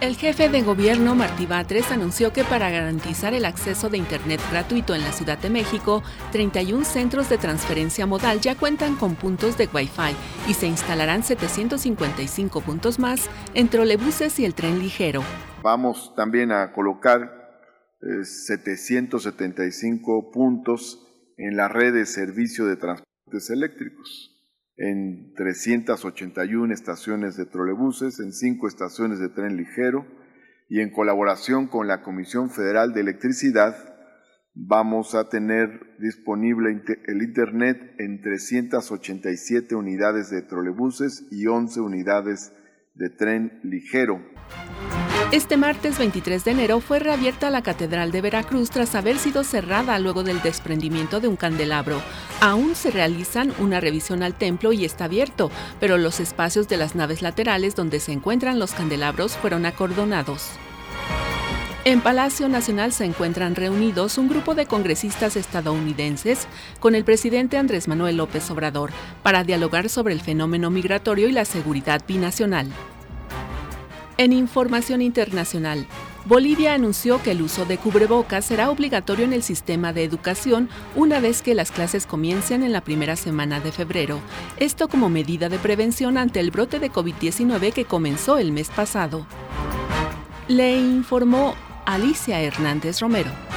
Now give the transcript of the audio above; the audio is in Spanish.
El jefe de gobierno Martí Batres anunció que para garantizar el acceso de Internet gratuito en la Ciudad de México, 31 centros de transferencia modal ya cuentan con puntos de Wi-Fi y se instalarán 755 puntos más en trolebuses y el tren ligero. Vamos también a colocar 775 eh, puntos en la red de servicio de transportes eléctricos en 381 estaciones de trolebuses, en 5 estaciones de tren ligero y en colaboración con la Comisión Federal de Electricidad vamos a tener disponible el Internet en 387 unidades de trolebuses y 11 unidades de tren ligero. Este martes 23 de enero fue reabierta la Catedral de Veracruz tras haber sido cerrada luego del desprendimiento de un candelabro. Aún se realizan una revisión al templo y está abierto, pero los espacios de las naves laterales donde se encuentran los candelabros fueron acordonados. En Palacio Nacional se encuentran reunidos un grupo de congresistas estadounidenses con el presidente Andrés Manuel López Obrador para dialogar sobre el fenómeno migratorio y la seguridad binacional. En información internacional, Bolivia anunció que el uso de cubrebocas será obligatorio en el sistema de educación una vez que las clases comiencen en la primera semana de febrero. Esto como medida de prevención ante el brote de COVID-19 que comenzó el mes pasado. Le informó Alicia Hernández Romero.